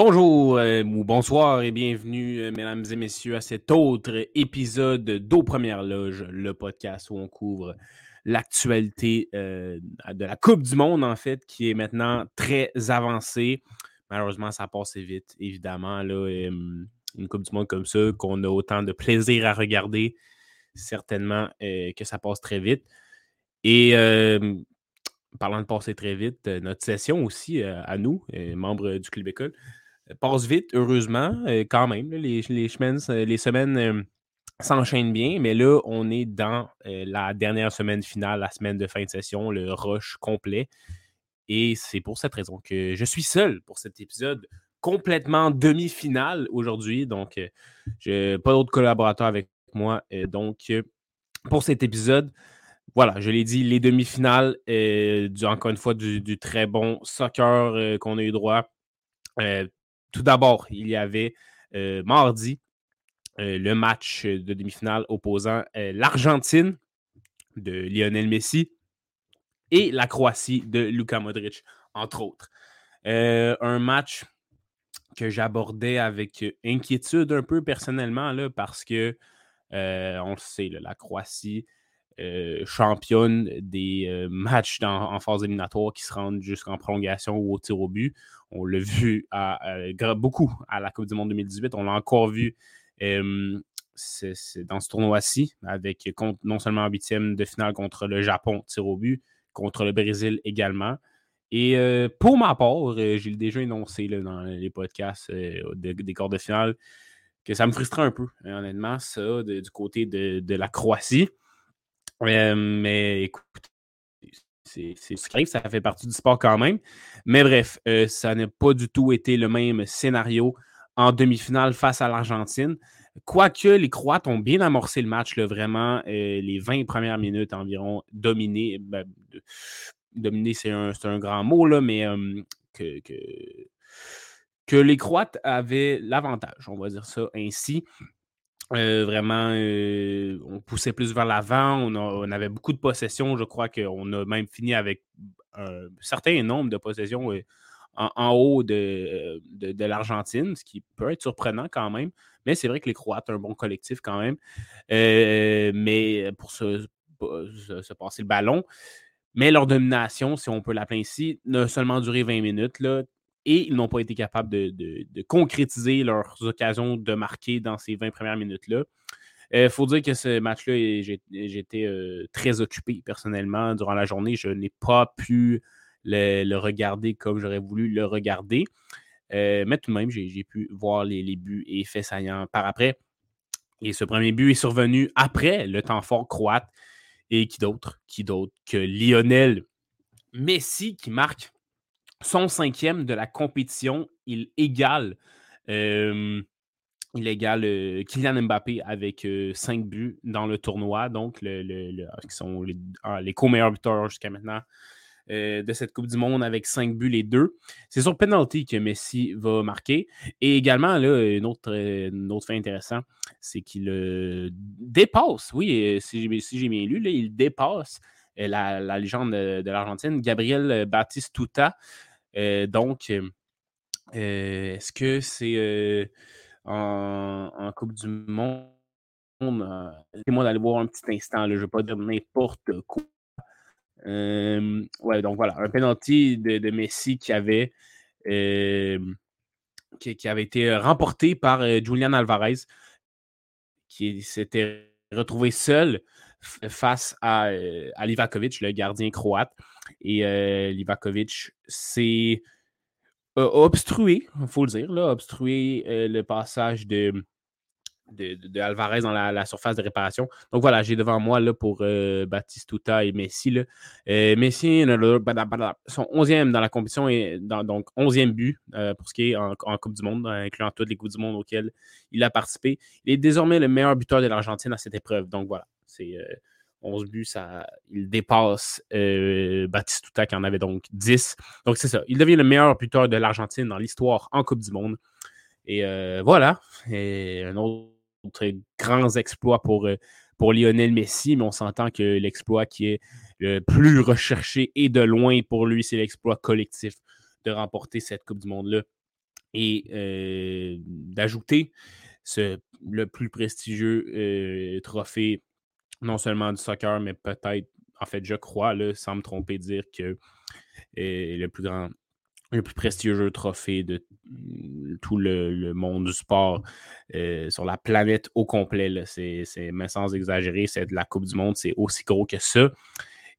Bonjour euh, ou bonsoir et bienvenue, euh, mesdames et messieurs, à cet autre épisode d'Aux Premières Loges, le podcast où on couvre l'actualité euh, de la Coupe du Monde, en fait, qui est maintenant très avancée. Malheureusement, ça passe vite, évidemment. Là, une Coupe du Monde comme ça, qu'on a autant de plaisir à regarder, certainement que ça passe très vite. Et parlant de passer très vite, notre session aussi à nous, membres du Club École, passe vite, heureusement, euh, quand même. les, euh, les semaines euh, s'enchaînent bien, mais là, on est dans la dernière semaine finale, la semaine de fin de session, le rush complet. Et c'est pour cette raison que je suis seul pour cet épisode complètement demi-finale aujourd'hui. Donc, je n'ai pas d'autres collaborateurs avec moi. donc, pour cet épisode, voilà, je l'ai dit, les demi-finales, encore une fois, du, très bon soccer qu'on a eu droit. Tout d'abord, il y avait euh, mardi euh, le match de demi-finale opposant euh, l'Argentine de Lionel Messi et la Croatie de Luka Modric, entre autres. un match que j'abordais avec inquiétude un peu personnellement, là, parce que, on le sait, la Croatie championne des matchs en phase éliminatoire qui se rendent jusqu'en prolongation ou au tir au but. On l'a vu beaucoup à la Coupe du Monde 2018. On l'a encore vu dans ce tournoi-ci, avec non seulement en huitième de finale contre le Japon, tir au but, contre le Brésil également. Et pour ma part, j'ai déjà énoncé dans les podcasts des quarts de finale que ça me frustrait un peu, hein, honnêtement, ça, du côté de, la Croatie. mais écoute, c'est ce ça fait partie du sport quand même. Mais bref, euh, ça n'a pas du tout été le même scénario en demi-finale face à l'Argentine. Quoique les Croates ont bien amorcé le match, vraiment, euh, les 20 premières minutes environ, dominé. Ben, dominé, c'est un, grand mot, là, mais que, que, les Croates avaient l'avantage, on va dire ça ainsi. Euh, vraiment, euh, on poussait plus vers l'avant. On, avait beaucoup de possessions. Je crois qu'on a même fini avec un certain nombre de possessions euh, en, haut de, de, l'Argentine, ce qui peut être surprenant quand même. Mais c'est vrai que les Croates un bon collectif quand même. mais pour se, se, passer le ballon. Mais leur domination, si on peut l'appeler ainsi, n'a seulement duré 20 minutes. Là et ils n'ont pas été capables de, concrétiser leurs occasions de marquer dans ces 20 premières minutes-là. Il euh, faut dire que ce match-là, j'étais euh, très occupé personnellement durant la journée. Je n'ai pas pu le, regarder comme j'aurais voulu le regarder. Euh, mais tout de même, j'ai pu voir les, buts et faits saillants par après. Et ce premier but est survenu après le temps fort croate. Et qui d'autre? Qui d'autre que Lionel Messi qui marque son cinquième de la compétition, il égale, il égale Kylian Mbappé avec cinq buts dans le tournoi, donc qui sont les, ah, les co-meilleurs buteurs jusqu'à maintenant de cette Coupe du Monde avec cinq buts les deux. C'est sur penalty que Messi va marquer. Et également, là, une autre, autre fait intéressant, c'est qu'il dépasse, oui, si j'ai bien lu, là, il dépasse la, légende de, l'Argentine, Gabriel Batistuta, euh, donc, euh, est-ce que c'est en, Coupe du Monde? Laissez-moi d'aller voir un petit instant, je ne vais pas dire n'importe quoi. Ouais, donc voilà, un penalty de, Messi qui avait, qui, avait été remporté par Julian Alvarez, qui s'était retrouvé seul face à, à Livakovic, le gardien croate. Et euh, Livakovic s'est obstrué, il faut le dire, là, obstrué euh, le passage de, de, Alvarez dans la, surface de réparation. Donc voilà, j'ai devant moi là, pour euh, Batistuta et Messi. Là. Messi son 11e dans la compétition et donc 11e but pour ce qui est en, Coupe du Monde, incluant toutes les Coupes du Monde auxquelles il a participé. Il est désormais le meilleur buteur de l'Argentine à cette épreuve. Donc voilà, c'est 11 buts, ça, il dépasse euh, Batistuta qui en avait donc 10. Donc c'est ça. Il devient le meilleur buteur de l'Argentine dans l'histoire en Coupe du Monde. Et euh, voilà. Et un autre grand exploit pour, euh, pour Lionel Messi, mais on s'entend que l'exploit qui est le plus recherché et de loin pour lui, c'est l'exploit collectif de remporter cette Coupe du Monde-là. Et euh, d'ajouter le plus prestigieux trophée non seulement du soccer, mais peut-être, en fait, je crois, là, sans me tromper, dire que le plus grand, le plus prestigieux trophée de tout le, monde du sport euh, sur la planète au complet. C'est, mais sans exagérer, c'est de la Coupe du Monde, c'est aussi gros que ça.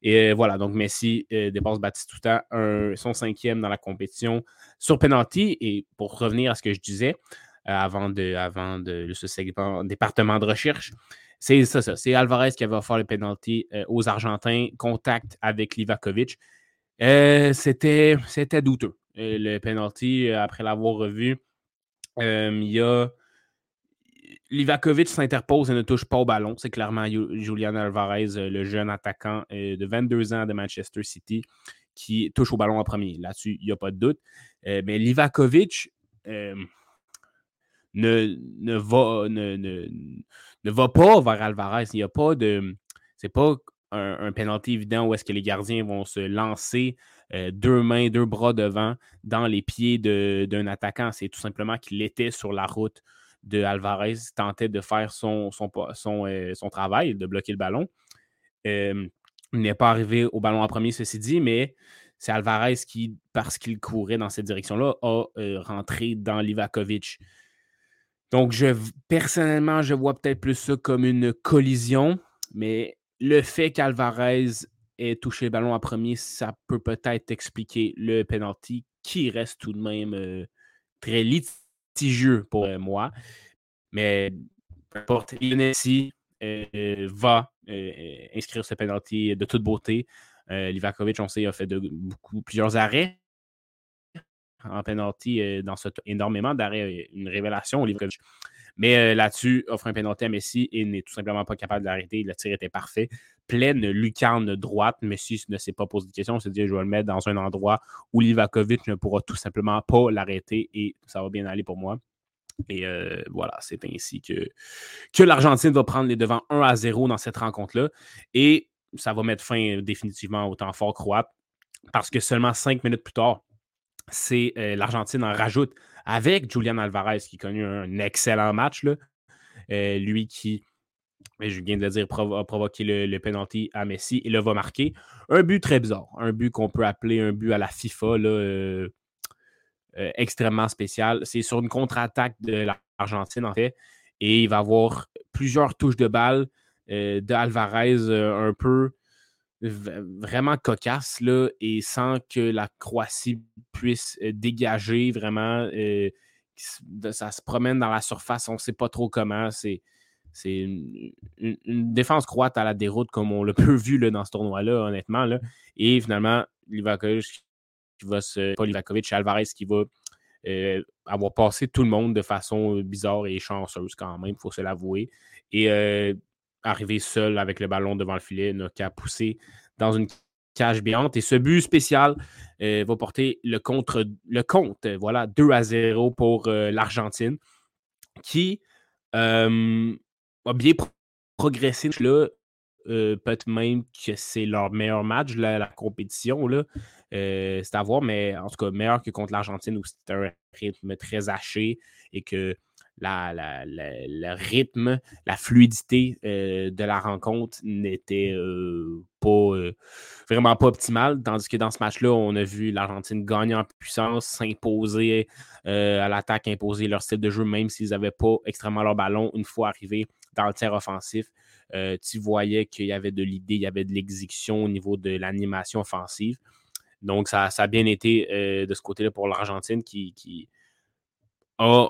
Et euh, voilà, donc Messi euh, dépasse Batistuta, un, son cinquième dans la compétition sur penalty. Et pour revenir à ce que je disais avant de, avant de ce segment département de recherche, c'est ça, ça. C'est Alvarez qui va faire le penalty euh, aux Argentins. Contact avec Livakovic. Euh, c'était, douteux. Euh, le penalty, après l'avoir revu, il y a. Livakovic s'interpose et ne touche pas au ballon. C'est clairement Julian Alvarez, le jeune attaquant de 22 ans de Manchester City, qui touche au ballon en premier. Là-dessus, il n'y a pas de doute. mais Livakovic ne, ne, va, ne, ne va pas vers Alvarez. Il n'y a pas de. C'est pas un, un penalty évident où est-ce que les gardiens vont se lancer euh, deux mains, deux bras devant dans les pieds d'un attaquant. C'est tout simplement qu'il était sur la route de Alvarez, tentait de faire son, son, euh, son travail, de bloquer le ballon. Euh, il n'est pas arrivé au ballon en premier, ceci dit, mais c'est Alvarez qui, parce qu'il courait dans cette direction-là, a rentré dans Livakovic. Donc, je, personnellement, je vois peut-être plus ça comme une collision, mais le fait qu'Alvarez ait touché le ballon en premier, ça peut peut-être expliquer le penalty qui reste tout de même euh, très litigieux pour euh, moi. Mais peu importe, Messi euh, va inscrire ce penalty de toute beauté. Livakovic, on sait, a fait beaucoup, plusieurs arrêts en penalty dans ce énormément d'arrêts, une révélation livre. Mais euh, là-dessus, offre un penalty à Messi et n'est tout simplement pas capable d'arrêter. Le tir était parfait. Pleine lucarne droite. Messi ne s'est pas posé de question. Il s'est dit je vais le mettre dans un endroit où Livakovic ne pourra tout simplement pas l'arrêter et ça va bien aller pour moi. Et voilà, c'est ainsi que, que l'Argentine va prendre les devants 1 à 0 dans cette rencontre-là. Et ça va mettre fin définitivement au temps fort croate parce que seulement cinq minutes plus tard, c'est euh, l'Argentine en rajoute avec Julian Alvarez qui a connu un excellent match. Là. Euh, lui qui, je viens de le dire, a provoqué le, penalty à Messi et le va marquer. Un but très bizarre. Un but qu'on peut appeler un but à la FIFA, là, euh, extrêmement spécial. C'est sur une contre-attaque de l'Argentine, en fait. Et il va avoir plusieurs touches de balle d'Alvarez un peu vraiment cocasse là, et sans que la Croatie puisse euh, dégager vraiment. Euh, ça se promène dans la surface, on ne sait pas trop comment. C'est, c'est une, défense croate à la déroute, comme on l'a peu vu là, dans ce tournoi-là, honnêtement. Là. Et finalement, Livakovic qui va se. Pas Livakovic, Alvarez qui va euh, avoir passé tout le monde de façon bizarre et chanceuse quand même, il faut se l'avouer. Et arrivé seul avec le ballon devant le filet, n'a qu'à pousser dans une cage béante. Et ce but spécial euh, va porter le, contre, le compte, voilà, 2 à 0 pour euh, l'Argentine, qui euh, a bien progressé. Peut-être même que c'est leur meilleur match la, compétition. C'est à voir, mais en tout cas, meilleur que contre l'Argentine où c'était un rythme très haché et que le rythme, la fluidité euh, de la rencontre n'était euh, pas euh, vraiment pas optimale. Tandis que dans ce match-là, on a vu l'Argentine gagner en puissance, s'imposer à l'attaque, imposer leur style de jeu, même s'ils n'avaient pas extrêmement leur ballon une fois arrivés dans le tiers offensif. tu voyais qu'il y avait de l'idée, il y avait de l'exécution au niveau de l'animation offensive. Donc, ça, a bien été de ce côté-là pour l'Argentine qui, qui a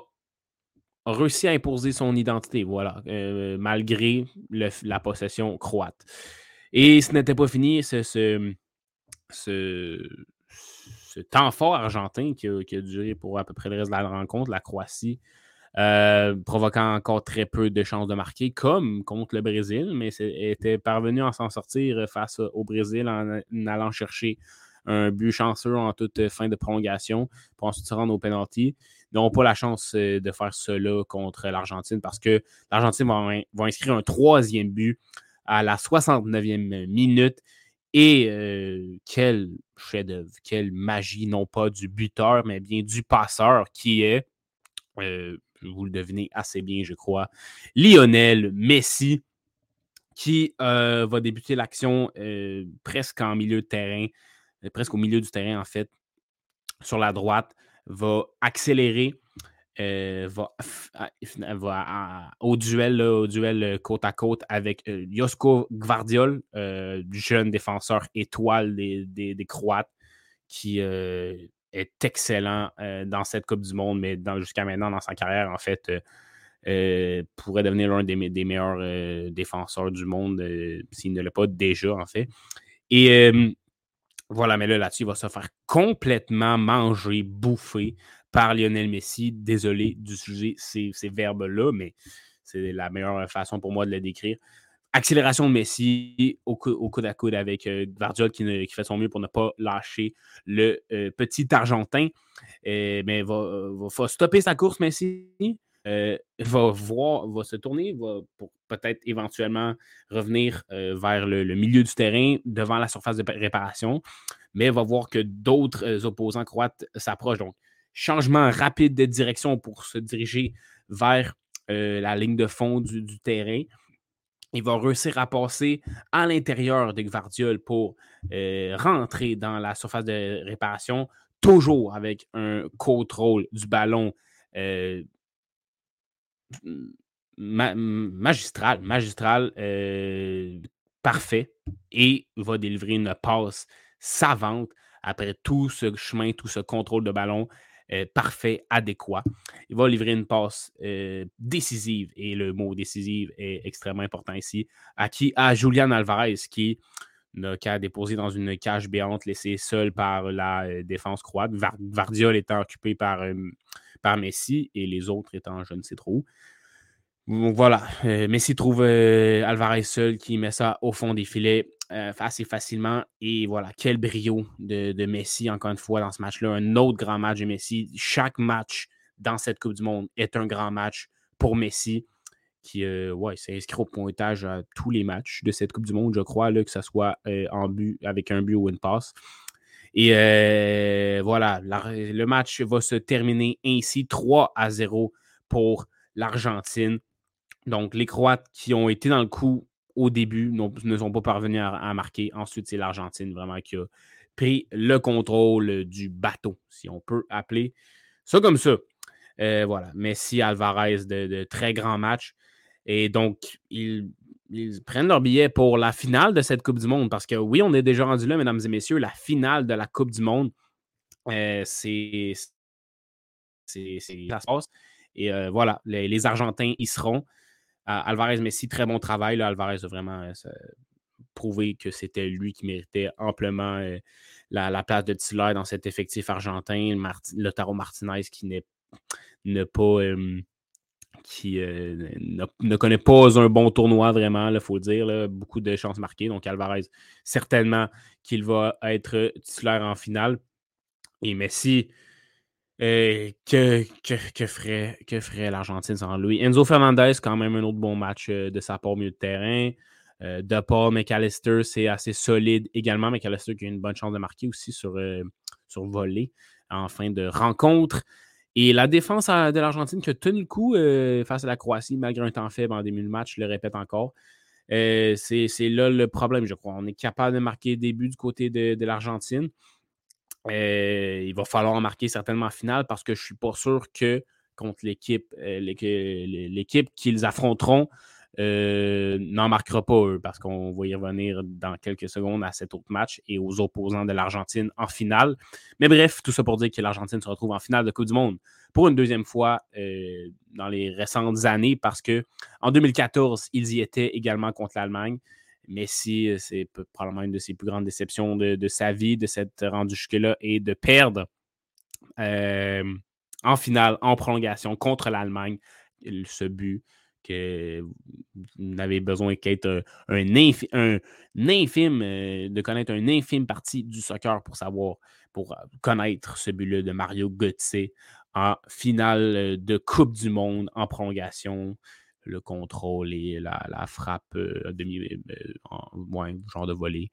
réussi à imposer son identité, voilà, euh, malgré la possession croate. Et ce n'était pas fini, ce, ce, ce, temps fort argentin qui a, duré pour à peu près le reste de la rencontre. La Croatie provoquant encore très peu de chances de marquer, comme contre le Brésil, mais était parvenu à s'en sortir face au Brésil en, allant chercher un but chanceux en toute fin de prolongation pour ensuite se rendre au penalty. N'ont pas la chance de faire cela contre l'Argentine parce que l'Argentine va, inscrire un troisième but à la 69e minute. Et quel chef-d'œuvre, quelle magie, non pas du buteur, mais bien du passeur qui est, vous le devinez assez bien, je crois, Lionel Messi, qui va débuter l'action presque en milieu de terrain, presque au milieu du terrain en fait, sur la droite, va accélérer euh, va, au duel, au duel euh, côte à côte avec euh, Josko Gvardiol, jeune défenseur étoile des, Croates, qui est excellent dans cette Coupe du Monde, mais jusqu'à maintenant dans sa carrière, en fait, pourrait devenir l'un des, meilleurs défenseurs du monde, s'il ne l'est pas déjà, en fait. Et voilà, mais là, là-dessus, il va se faire complètement manger, bouffer par Lionel Messi. Désolé d'utiliser ces, ces verbes-là, mais c'est la meilleure façon pour moi de le décrire. Accélération de Messi au, coude à coude avec euh, qui, fait son mieux pour ne pas lâcher le euh, petit Argentin. Mais va, va, stopper sa course, Messi. Euh, va voir, va se tourner, va pour peut-être éventuellement revenir vers le, milieu du terrain devant la surface de réparation, mais va voir que d'autres opposants croates s'approchent. Donc, changement rapide de direction pour se diriger vers euh, la ligne de fond du, terrain. Il va réussir à passer à l'intérieur de Gvardiol pour euh, rentrer dans la surface de réparation, toujours avec un contrôle du ballon euh, magistral, magistral, parfait, et va délivrer une passe savante après tout ce chemin, tout ce contrôle de ballon euh, parfait, adéquat. Il va livrer une passe euh, décisive, et le mot décisive est extrêmement important ici, à qui? À Julian Alvarez, qui n'a qu'à déposer dans une cage béante, laissé seul par la euh, défense croate. Vardiol étant occupé par, par Messi et les autres étant je ne sais trop Donc voilà, Messi trouve Alvarez seul qui met ça au fond des filets. Euh, assez facilement. Et voilà, quel brio de, Messi, encore une fois, dans ce match-là. Un autre grand match de Messi. Chaque match dans cette Coupe du Monde est un grand match pour Messi, qui euh, ouais, s'est inscrit au pointage à tous les matchs de cette Coupe du Monde, je crois, là, que ce soit euh, en but, avec un but ou une passe. Et voilà, le match va se terminer ainsi 3 à 0 pour l'Argentine. Donc, les Croates qui ont été dans le coup au début ne sont pas parvenus à, marquer. Ensuite, c'est l'Argentine vraiment qui a pris le contrôle du bateau, si on peut appeler ça comme ça. Euh, voilà, Messi, Alvarez, de, très grands matchs. Et donc, ils, prennent leur billet pour la finale de cette Coupe du Monde. Parce que oui, on est déjà rendu là, mesdames et messieurs, la finale de la Coupe du Monde. Euh, c'est. Ça se passe. Et euh, voilà, les, Argentins y seront. Alvarez Messi, très bon travail. Alvarez a vraiment euh, prouvé que c'était lui qui méritait amplement euh, la, place de titulaire dans cet effectif argentin. Lotaro Martinez qui n'est pas. Qui euh, ne, connaît pas un bon tournoi vraiment, il faut dire. beaucoup de chances marquées. Donc Alvarez, certainement qu'il va être titulaire en finale. Et Messi, euh, que, que, ferait, que ferait l'Argentine sans lui? Enzo Fernandez, quand même un autre bon match euh, de sa part au milieu de terrain. De Paul McAllister, c'est assez solide également. McAllister qui a une bonne chance de marquer aussi sur, sur en fin de rencontre. Et la défense de l'Argentine qui a tenu le coup face à la Croatie malgré un temps faible en début de match, je le répète encore. c'est là le problème, je crois. On est capable de marquer des buts du côté de, l'Argentine. Euh, il va falloir en marquer certainement en finale parce que je ne suis pas sûr que contre euh, l'équipe qu'ils affronteront euh, n'en marquera pas eux parce qu'on va y revenir dans quelques secondes à cet autre match et aux opposants de l'Argentine en finale. Mais bref, tout ça pour dire que l'Argentine se retrouve en finale de Coupe du Monde pour une deuxième fois dans les récentes années parce que en 2014, ils y étaient également contre l'Allemagne. Messi, euh, c'est probablement une de ses plus grandes déceptions de, sa vie, de s'être rendu jusque-là et de perdre euh, en finale, en prolongation contre l'Allemagne. Ce but que vous n'avez besoin qu'être un, infime, euh, de connaître un infime partie du soccer pour savoir, pour euh, connaître ce but-là de Mario Götze en finale euh, de Coupe du Monde en prolongation. Le contrôle et la, frappe demi en, genre de volée.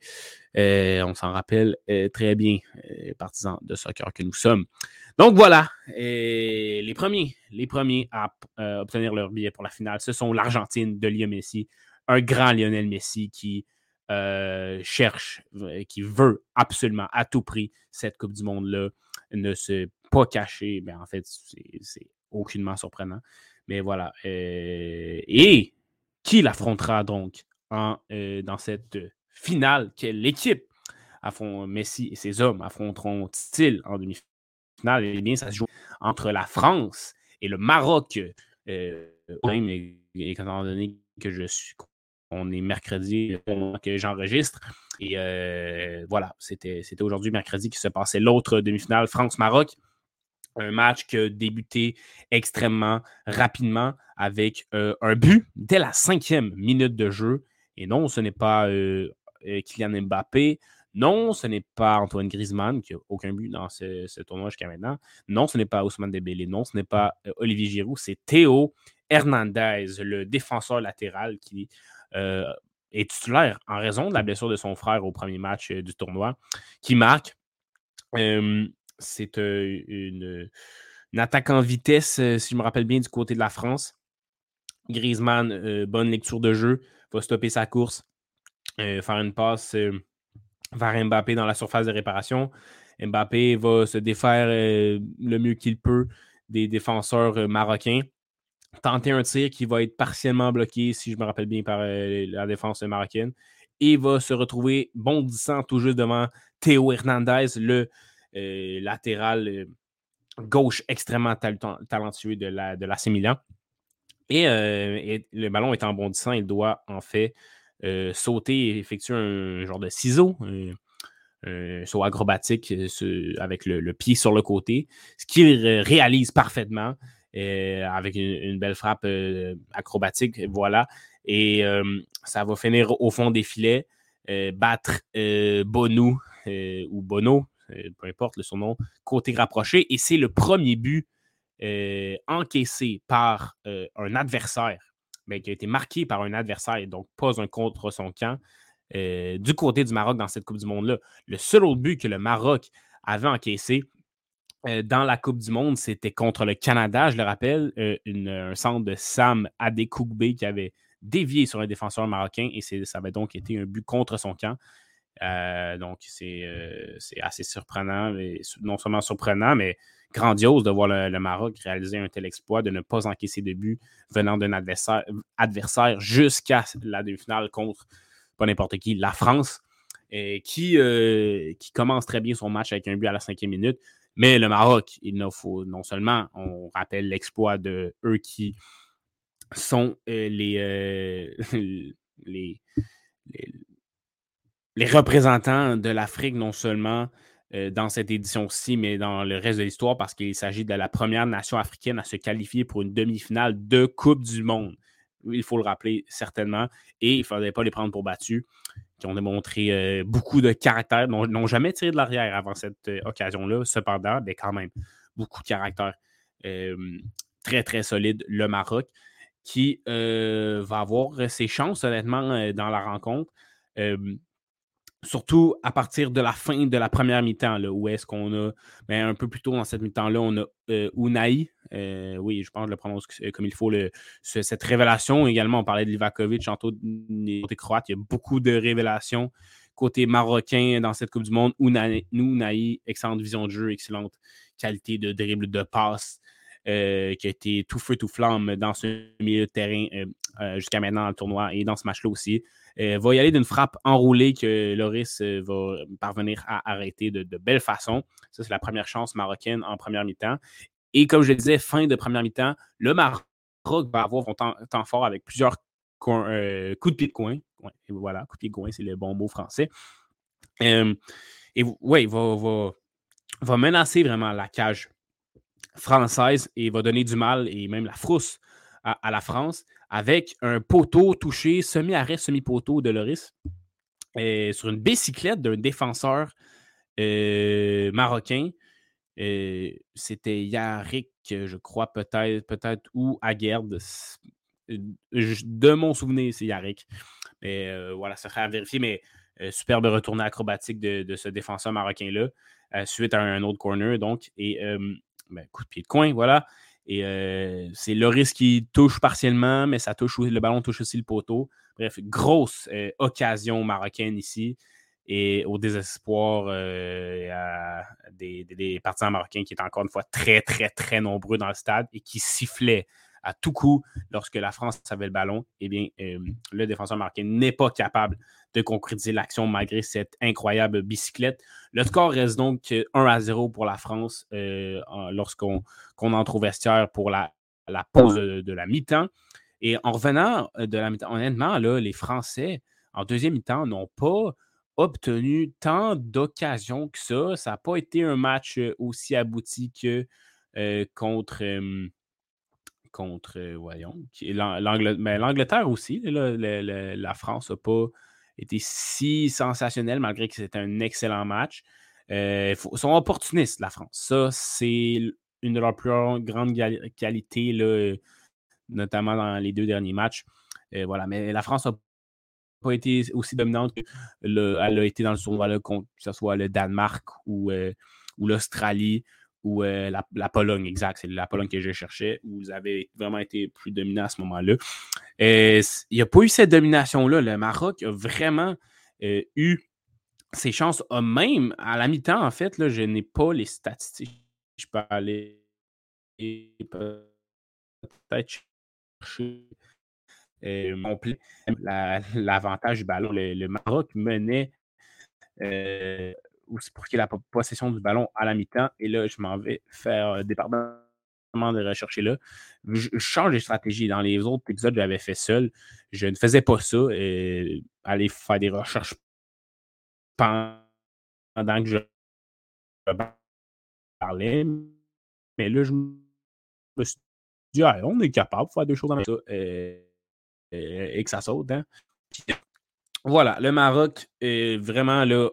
on s'en rappelle très bien, partisans de soccer que nous sommes. Donc voilà, les premiers, les premiers à euh, obtenir leur billet pour la finale, ce sont l'Argentine de Lionel Messi, un grand Lionel Messi qui euh, cherche, euh, qui veut absolument à tout prix cette Coupe du Monde-là, ne se pas cacher. Ben, en fait, c'est aucunement surprenant. Mais voilà. et qui l'affrontera donc en, dans cette finale? Quelle équipe Messi et ses hommes affronteront-ils en demi-finale? finale, eh bien, ça se joue entre la France et le Maroc. Euh, même, étant donné que je suis on est mercredi que j'enregistre. Et euh, voilà, c'était aujourd'hui mercredi qui se passait l'autre demi-finale France-Maroc. Un match qui a débuté extrêmement rapidement avec euh, un but dès la cinquième minute de jeu. Et non, ce n'est pas Kylian Mbappé, non, ce n'est pas Antoine Griezmann qui n'a aucun but dans ce, tournoi jusqu'à maintenant. Non, ce n'est pas Ousmane Dembélé. Non, ce n'est pas euh, Olivier Giroud. C'est Théo Hernandez, le défenseur latéral qui euh, est titulaire en raison de la blessure de son frère au premier match euh, du tournoi, qui marque. C'est une, attaque en vitesse, si je me rappelle bien, du côté de la France. Griezmann, bonne lecture de jeu, va stopper sa course, faire une passe vers Mbappé dans la surface de réparation. Mbappé va se défaire euh, le mieux qu'il peut des défenseurs euh, marocains. Tenter un tir qui va être partiellement bloqué, si je me rappelle bien, par euh, la défense marocaine. Et va se retrouver bondissant tout juste devant Théo Hernandez, le latéral gauche extrêmement talentueux de la, de Milan. Et, le ballon étant bondissant, il doit en fait euh, sauter et effectuer un genre de ciseau, un, saut acrobatique euh, avec le, pied sur le côté, ce qu'il réalise parfaitement euh, avec une, belle frappe acrobatique, voilà. Et ça va finir au fond des filets, battre Bono ou Bono, peu importe le surnom, côté rapproché. Et c'est le premier but encaissé par un adversaire mais qui a été marqué par un adversaire donc pas un contre son camp euh, du côté du Maroc dans cette Coupe du Monde-là. Le seul autre but que le Maroc avait encaissé euh, dans la Coupe du Monde, c'était contre le Canada, je le rappelle, euh, un centre de Sam Adekougbe qui avait dévié sur un défenseur marocain et ça avait donc été un but contre son camp. Donc, c'est assez surprenant, non seulement surprenant, mais grandiose de voir le, Maroc réaliser un tel exploit, de ne pas encaisser de but venant d'un adversaire, adversaire jusqu'à la demi-finale contre pas n'importe qui, la France, qui, euh, qui commence très bien son match avec un but à la cinquième minute. Mais le Maroc, il ne faut non seulement, on rappelle l'exploit de eux qui sont euh, euh, les, les, les, représentants de l'Afrique, non seulement euh, dans cette édition-ci, mais dans le reste de l'histoire, parce qu'il s'agit de la première nation africaine à se qualifier pour une demi-finale de Coupe du Monde. Il faut le rappeler certainement. Et il ne faudrait pas les prendre pour battus, qui ont démontré euh, beaucoup de caractère, n'ont jamais tiré de l'arrière avant cette euh, occasion-là. Cependant, mais quand même, beaucoup de caractère très, très solide, le Maroc, qui va avoir ses chances, honnêtement, dans la rencontre surtout à partir de la fin de la première mi-temps, où est-ce qu'on a, ben, un peu plus tôt dans cette mi-temps-là, on a euh, Unai, euh, oui, je pense que je le prononce euh, comme il faut, cette révélation. Également, on parlait de Livakovic, côté croate, il y a beaucoup de révélations côté marocain dans cette Coupe du Monde. Unai, excellente vision de jeu, excellente qualité de dribble, de passe. qui a été tout feu, tout flamme dans ce milieu de terrain jusqu'à maintenant dans le tournoi et dans ce match-là aussi. Euh, va y aller d'une frappe enroulée que Loris euh, va parvenir à arrêter de, belle façon. Ça, c'est la première chance marocaine en première mi-temps. Et comme je le disais, fin de première mi-temps, le Maroc va avoir son temps, fort avec plusieurs euh, coups de pied de coin. voilà, coup de pied de coin, c'est le bon mot français. et oui, va, va, menacer vraiment la cage française et va donner du mal et même la frousse à, la France avec un poteau touché semi-arrêt, semi-poteau de Loris sur une bicyclette d'un défenseur euh, marocain. Euh, c'était Yarik, je crois, peut-être, peut-être, ou Aguerd. De mon souvenir, c'est Yarik. Mais voilà, ça serait à vérifier. Mais superbe retournée acrobatique de, ce défenseur marocain-là, suite à un autre corner, donc. Et ben, coup de pied de coin, voilà. Et c'est Loris qui touche partiellement, mais ça touche le ballon touche aussi le poteau. Bref, grosse occasion marocaine ici. Et au désespoir des, des, partisans marocains qui étaient encore une fois très, très, très nombreux dans le stade et qui sifflaient à tout coup lorsque la France avait le ballon, eh bien, le défenseur marocain n'est pas capable de concrétiser l'action malgré cette incroyable bicyclette. Le score reste donc 1 à 0 pour la France euh, lorsqu'on entre au vestiaire pour la, la pause de, la mi-temps. Et en revenant euh, de la mi-temps, honnêtement, là, les Français, en deuxième mi-temps, n'ont pas obtenu tant d'occasions que ça. Ça n'a pas été un match euh, aussi abouti que contre contre, voyons, mais l'Angleterre aussi. la France n'a pas été si sensationnelle malgré que c'était un excellent match. Euh, ils sont opportunistes, la France. Ça, c'est une de leurs plus grandes qualités, là, notamment dans les deux derniers matchs. Euh, voilà, mais la France n'a pas été aussi dominante qu'elle a été dans le tournoi, que ce soit le Danemark euh, ou l'Australie ou la, Pologne, exact, c'est la Pologne que je cherchais, où vous avez vraiment été plus dominant à ce moment-là. Il n'y a pas eu cette domination-là. Le Maroc a vraiment eu ses chances, même à la mi-temps, en fait, je n'ai pas les statistiques. Je peux aller peut-être chercher l'avantage du ballon. Le, Maroc menait c'est pour qu'il ait la possession du ballon à la mi-temps. Et là, je m'en vais faire un département de rechercher là. Je, change de stratégie. Dans les autres épisodes, j'avais fait seul. Je ne faisais pas ça. Et aller faire des recherches pendant que je parlais. Mais là, je me suis dit, ah, on est capable de faire deux choses dans ça et, et, que ça saute. Hein. Voilà, le Maroc est vraiment là,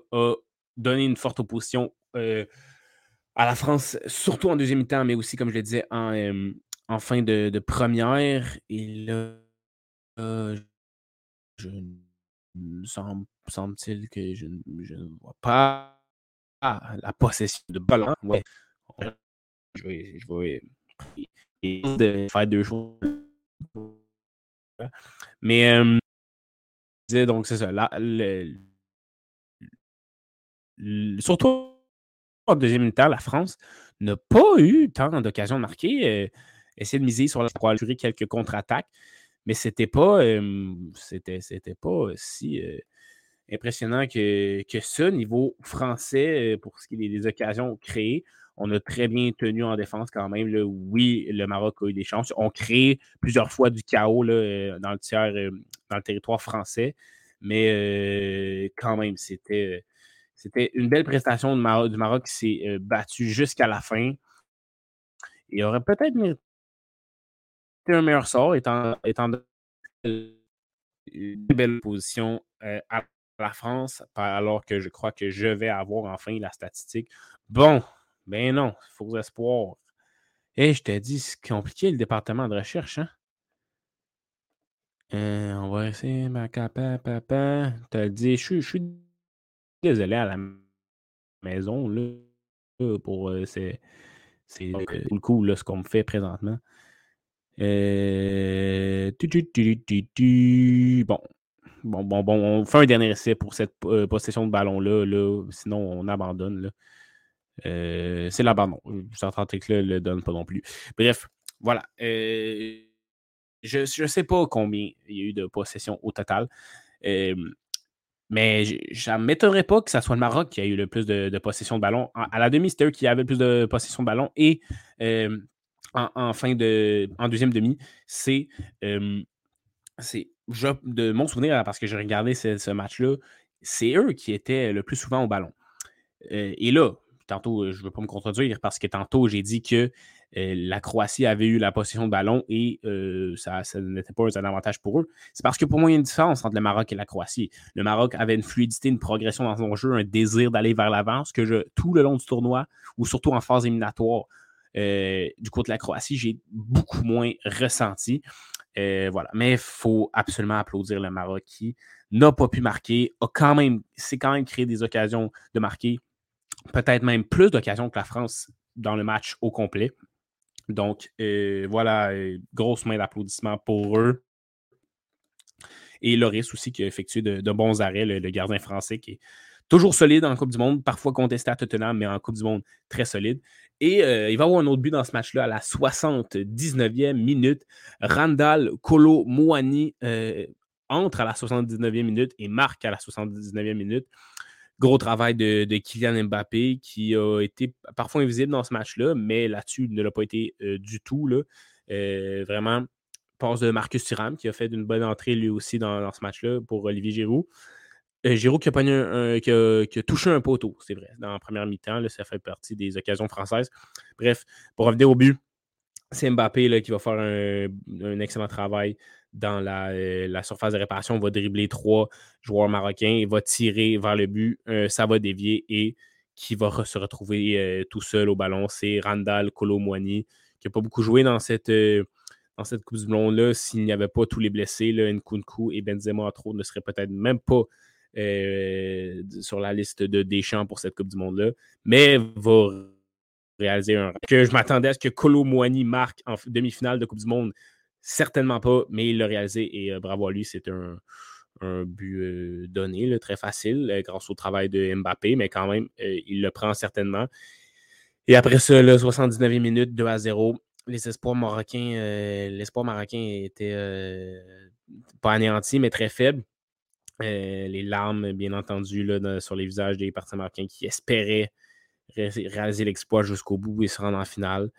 donner une forte opposition euh, à la France, surtout en deuxième temps, mais aussi, comme je le disais, en, euh, en fin de, première. Et là, je, semble, semble-t-il que je, ne vois pas la possession de ballon. Ouais. Je vais, je faire deux choses. Mais euh, donc c'est ça. Surtout en deuxième temps, la France n'a pas eu tant d'occasions de marquer. Euh, essayer de miser sur la pour assurer quelques contre-attaques, mais c'était pas, pas si euh, impressionnant que, que ça, niveau français, euh, pour ce qui est des occasions créées. On a très bien tenu en défense quand même. Oui, le Maroc a eu des chances. On crée plusieurs fois du chaos dans le territoire français. Mais quand même, c'était c'était une belle prestation du Maroc, qui s'est euh, battu jusqu'à la fin. Il aurait peut-être mérité un meilleur sort, étant, étant une belle position euh, à la France, alors que je crois que je vais avoir enfin la statistique. Bon, ben non, faux espoir. Et eh, je t'ai dit, c'est compliqué le département de recherche, hein? Euh, on va essayer, ma papa. T'as dit, je suis désolé à la maison, là, pour c'est le coup, là, ce qu'on me fait présentement. bon. Bon, bon, bon, on fait un dernier essai pour cette possession de ballon-là. Là, sinon, on abandonne. Là. c'est l'abandon. J'entends que là le donne pas non plus. Bref, voilà. je ne sais pas combien il y a eu de possessions au total. Mais ça ne m'étonnerait pas que ce soit le Maroc qui a eu le plus de, possession de ballon. À la demi, c'était eux qui avaient le plus de possession de ballon. Et euh, en, deuxième demi, c'est. Euh, de mon souvenir, parce que j'ai regardé ce, match-là, c'est eux qui étaient le plus souvent au ballon. Euh, et là, tantôt, je ne veux pas me contredire parce que tantôt, j'ai dit que la Croatie avait eu la possession de ballon et ça, n'était pas un avantage pour eux. C'est parce que pour moi, il y a une différence entre le Maroc et la Croatie. Le Maroc avait une fluidité, une progression dans son jeu, un désir d'aller vers l'avant, ce que je, tout le long du tournoi, ou surtout en phase éliminatoire, du côté de la Croatie, j'ai beaucoup moins ressenti. voilà. Mais il faut absolument applaudir le Maroc qui n'a pas pu marquer, a quand même, c'est quand même créé des occasions de marquer, peut-être même plus d'occasions que la France dans le match au complet. Donc, euh, voilà, euh, grosse main d'applaudissement pour eux. Et Loris aussi qui a effectué de, bons arrêts, le, gardien français qui est toujours solide en Coupe du Monde, parfois contesté à Tottenham, mais en Coupe du Monde très solide. Et euh, il va avoir un autre but dans ce match-là à la 79e minute. Randall Kolo Mouani entre à la 79e minute et marque à la 79e minute. Gros travail de, Kylian Mbappé qui a été parfois invisible dans ce match-là, mais là-dessus, il ne l'a pas été euh, du tout. Là. Euh, vraiment, passe de Marcus Thuram qui a fait une bonne entrée lui aussi dans, ce match-là pour Olivier Giroud. Euh, Giroud qui a, touché un poteau, c'est vrai, dans la première mi-temps. Ça fait partie des occasions françaises. Bref, pour revenir au but, c'est Mbappé qui va faire un, excellent travail dans euh, la, surface de réparation, va dribbler trois joueurs marocains, il va tirer vers le but, euh, ça va dévier et qui va se retrouver euh, tout seul au ballon, c'est Randall Colomwani, qui n'a pas beaucoup joué dans cette, dans cette Coupe du Monde-là. S'il n'y avait pas tous les blessés, là, Nkunku et Benzema, entre ne seraient peut-être même pas sur la liste de Deschamps pour cette Coupe du Monde-là, mais va réaliser un. Que je m'attendais à ce que Kolo marque en demi-finale de Coupe du Monde Certainement pas, mais il l'a réalisé et euh, bravo à lui. C'est un, but euh, donné, très facile, euh, grâce au travail de Mbappé, mais quand même, il le prend certainement. Et après ça, le 79e minute, 2 à 0. Les espoirs marocains, l'espoir marocain était pas anéanti, mais très faible. les larmes, bien entendu, là, sur les visages des partisans marocains qui espéraient réaliser l'exploit jusqu'au bout et se rendre en finale.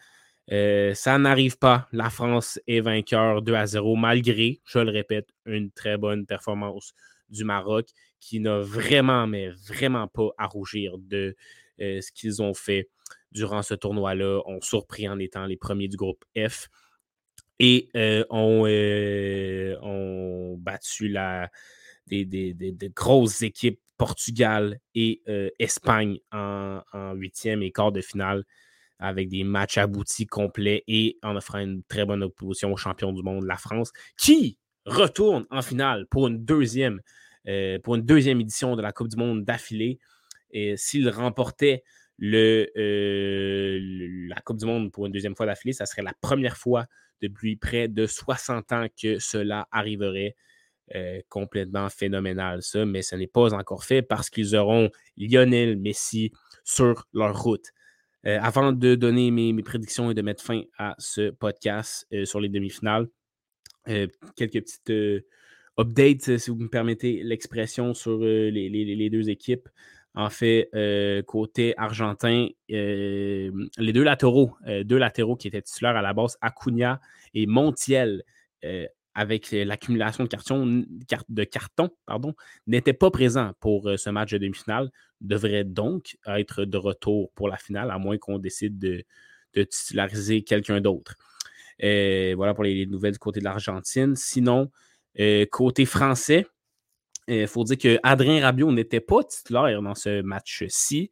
Euh, ça n'arrive pas. La France est vainqueur 2 à 0, malgré, je le répète, une très bonne performance du Maroc qui n'a vraiment, mais vraiment pas à rougir de euh, ce qu'ils ont fait durant ce tournoi-là. On surpris en étant les premiers du groupe F et euh, ont, battu la, des, grosses équipes Portugal et Espagne en huitième et quart de finale avec des matchs aboutis complets et en offrant une très bonne opposition au champion du monde, la France, qui retourne en finale pour une deuxième, euh, pour une deuxième édition de la Coupe du Monde d'affilée. Et s'il remportait euh, la Coupe du Monde pour une deuxième fois d'affilée, ça serait la première fois depuis près de 60 ans que cela arriverait. Euh, complètement phénoménal, ça, mais ce n'est pas encore fait parce qu'ils auront Lionel Messi sur leur route. Euh, avant de donner mes, prédictions et de mettre fin à ce podcast euh, sur les demi-finales, euh, quelques petites updates, si vous me permettez l'expression, sur les, deux équipes. En fait, côté argentin, les deux latéraux, deux latéraux qui étaient titulaires à la base, Acuna et Montiel, avec l'accumulation de, cartons, de cartons, n'étaient pas présents pour ce match de demi-finale devrait donc être de retour pour la finale, à moins qu'on décide de, titulariser quelqu'un d'autre. Euh, voilà pour les, nouvelles du côté de l'Argentine. Sinon, euh, côté français, il euh, faut dire que Adrien Rabiot n'était pas titulaire dans ce match-ci.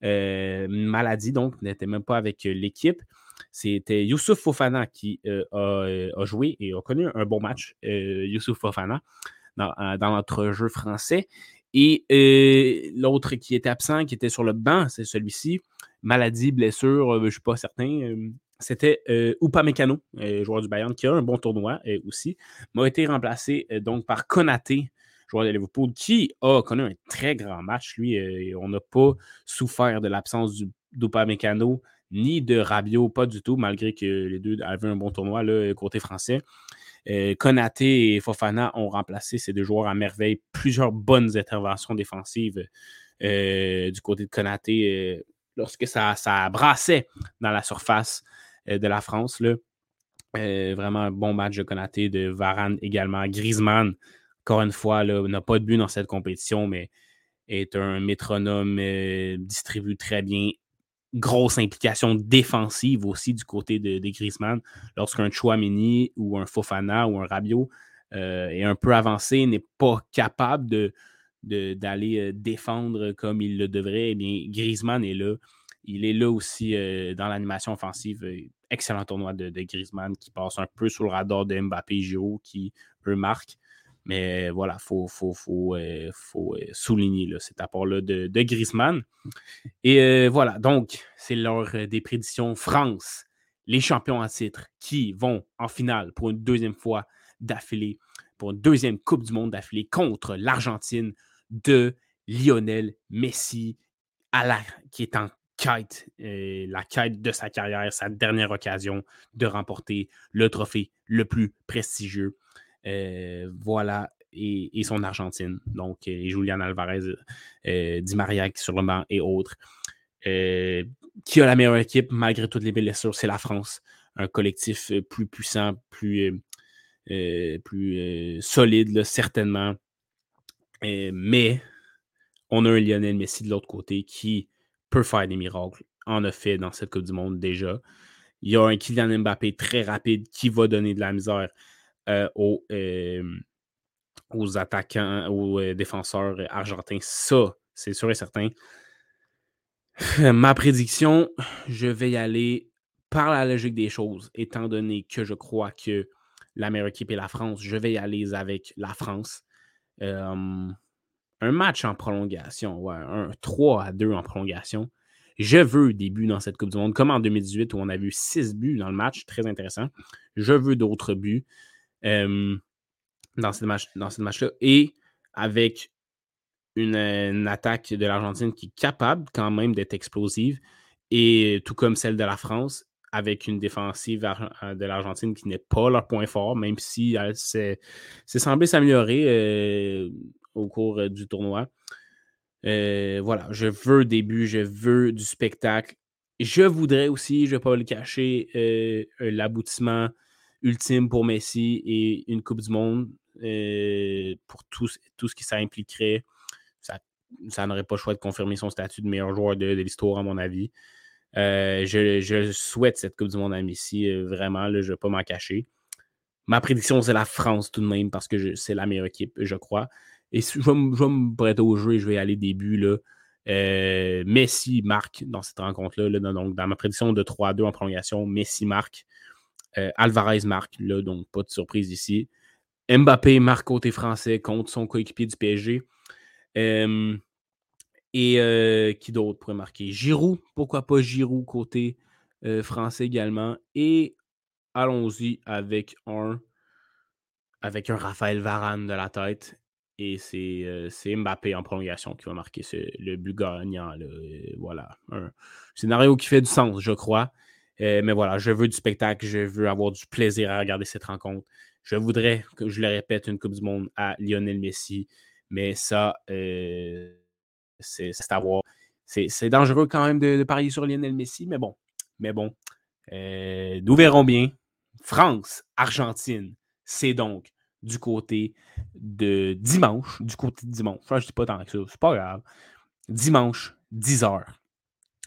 maladie, donc, n'était même pas avec l'équipe. C'était Youssouf Fofana qui a, joué et a connu un bon match, Youssouf Fofana, dans, notre jeu français. Et euh, l'autre qui était absent, qui était sur le banc, c'est celui-ci. Maladie, blessure, euh, je ne suis pas certain. Euh, c'était Upamecano, joueur du Bayern, qui a un bon tournoi aussi. M'a été remplacé donc par Konaté, joueur de Liverpool, qui a connu un très grand match. Lui, on n'a pas souffert de l'absence d'Upamecano ni de Rabiot, pas du tout, malgré que les deux avaient un bon tournoi là, côté français. Euh, et Fofana ont remplacé ces deux joueurs à merveille. Plusieurs bonnes interventions défensives euh, du côté de Konaté euh, lorsque ça, ça, brassait dans la surface de la France. Là. vraiment un bon match de Konaté, de Varane également. Griezmann, encore une fois, n'a pas de but dans cette compétition, mais est un métronome, distribue très bien, grosse implication défensive aussi du côté de, de Griezmann. Lorsqu'un Chouamini ou un Fofana ou un Rabiot euh, est un peu avancé, n'est pas capable d'aller euh, défendre comme il le devrait, eh bien, Griezmann est là. Il est là aussi euh, dans l'animation offensive. Excellent tournoi de, Griezmann qui passe un peu sous le radar de Mbappé et qui, eux, marquent. Mais voilà, il faut, faut, faut, faut, souligner cet apport-là de, de, Griezmann. Et voilà, donc, c'est l'heure des prédictions France, les champions en titre, qui vont en finale pour une deuxième fois d'affilée, pour une deuxième Coupe du Monde d'affilée contre l'Argentine de Lionel Messi, à qui est en quête, la quête de sa carrière, sa dernière occasion de remporter le trophée le plus prestigieux. Euh, voilà, et, son Argentine. Donc, et Julian Alvarez, euh, Di Maria sur le banc et autres. Euh, qui a la meilleure équipe malgré toutes les blessures? C'est la France. Un collectif plus puissant, plus, solide, certainement. mais on a un Lionel Messi de l'autre côté qui peut faire des miracles. En a fait dans cette Coupe du Monde déjà. Il y a un Kylian Mbappé très rapide qui va donner de la misère euh, aux, aux, attaquants, aux euh, défenseurs argentins. Ça, c'est sûr et certain. Ma prédiction, je vais y aller par la logique des choses, étant donné que je crois que la meilleure équipe est la France, je vais y aller avec la France. un match en prolongation, un 3 à 2 en prolongation. Je veux des buts dans cette Coupe du Monde, comme en 2018 où on a vu 6 buts dans le match, très intéressant. Je veux d'autres buts dans ce match-là. Et avec une, attaque de l'Argentine qui est capable quand même d'être explosive, et tout comme celle de la France, avec une défensive euh, de l'Argentine qui n'est pas leur point fort, même si elle s'est semblé s'améliorer euh, au cours euh, du tournoi. voilà, je veux des buts, je veux du spectacle. Je voudrais aussi, je ne vais pas le cacher, l'aboutissement ultime pour Messi et une Coupe du Monde euh, pour tout, tout, ce qui ça impliquerait. Ça, ça n'aurait pas le choix de confirmer son statut de meilleur joueur de, l'histoire, à mon avis. Euh, je, souhaite cette Coupe du Monde à Messi, euh, vraiment, je ne vais pas m'en cacher. Ma prédiction, c'est la France tout de même, parce que c'est la meilleure équipe, je crois. Et je vais, me prêter au jeu et je vais aller début. Là. Messi marque dans cette rencontre-là. donc, dans ma prédiction de 3-2 en prolongation, Messi marque. Euh, Alvarez marque, là, donc pas de surprise ici. Mbappé marque côté français contre son coéquipier du PSG. et euh, qui d'autre pourrait marquer? Giroud, pourquoi pas Giroud côté euh, français également. Et allons-y avec un, avec un Raphaël Varane de la tête. Et c'est Mbappé en prolongation qui va marquer le but gagnant. voilà. Un scénario qui fait du sens, je crois. Euh, mais voilà, je veux du spectacle, je veux avoir du plaisir à regarder cette rencontre. Je voudrais, que je le répète, une Coupe du Monde à Lionel Messi, mais ça, euh, c'est à voir. C'est dangereux quand même de, parier sur Lionel Messi, mais bon. Mais bon, euh, nous verrons bien. France, Argentine, c'est donc du côté de dimanche. Du côté de dimanche. je ne dis pas tant que ça, c'est pas grave. Dimanche, 10h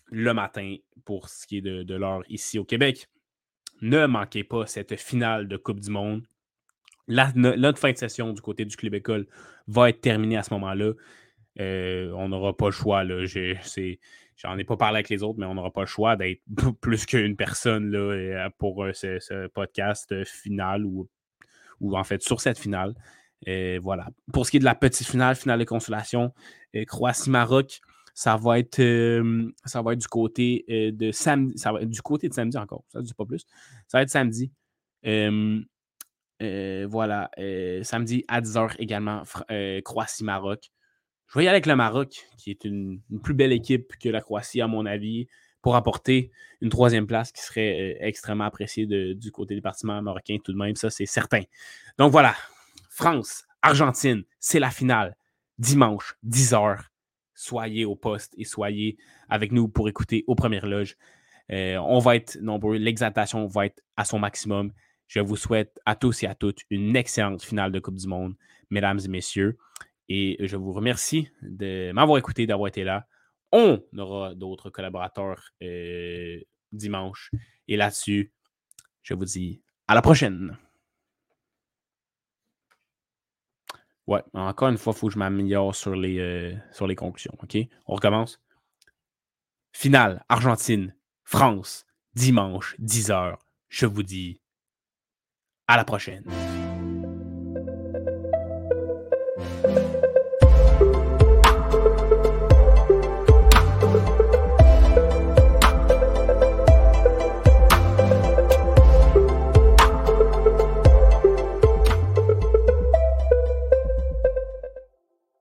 le matin pour ce qui est de, l'heure ici au Québec. Ne manquez pas cette finale de Coupe du Monde. La, notre fin de session du côté du Club École va être terminée à ce moment-là. Euh, on n'aura pas le choix. J'en ai pas parlé avec les autres, mais on n'aura pas le choix d'être plus qu'une personne euh, pour euh, ce, podcast final ou, ou en fait sur cette finale. voilà. Pour ce qui est de la petite finale, finale de consolation, Croatie-Maroc, ça va être, ça va être du côté de samedi. Ça va être du côté de samedi encore. Ça ne dit pas plus. Ça va être samedi. voilà. samedi à 10h également, Croatie-Maroc. Je vais y aller avec le Maroc, qui est une, plus belle équipe que la Croatie, à mon avis, pour apporter une troisième place qui serait extrêmement appréciée du côté des partisans marocains tout de même. Ça, c'est certain. Donc voilà. France, Argentine, c'est la finale. Dimanche, 10h soyez au poste et soyez avec nous pour écouter aux premières loges. Euh, on va être nombreux, l'exaltation va être à son maximum. Je vous souhaite à tous et à toutes une excellente finale de Coupe du Monde, mesdames et messieurs. Et je vous remercie de m'avoir écouté, d'avoir été là. On aura d'autres collaborateurs euh, dimanche. Et là-dessus, je vous dis à la prochaine. Ouais, encore une fois, il faut que je m'améliore sur, les, euh, sur les conclusions. OK? On recommence. Finale, Argentine, France, dimanche, 10h. Je vous dis à la prochaine.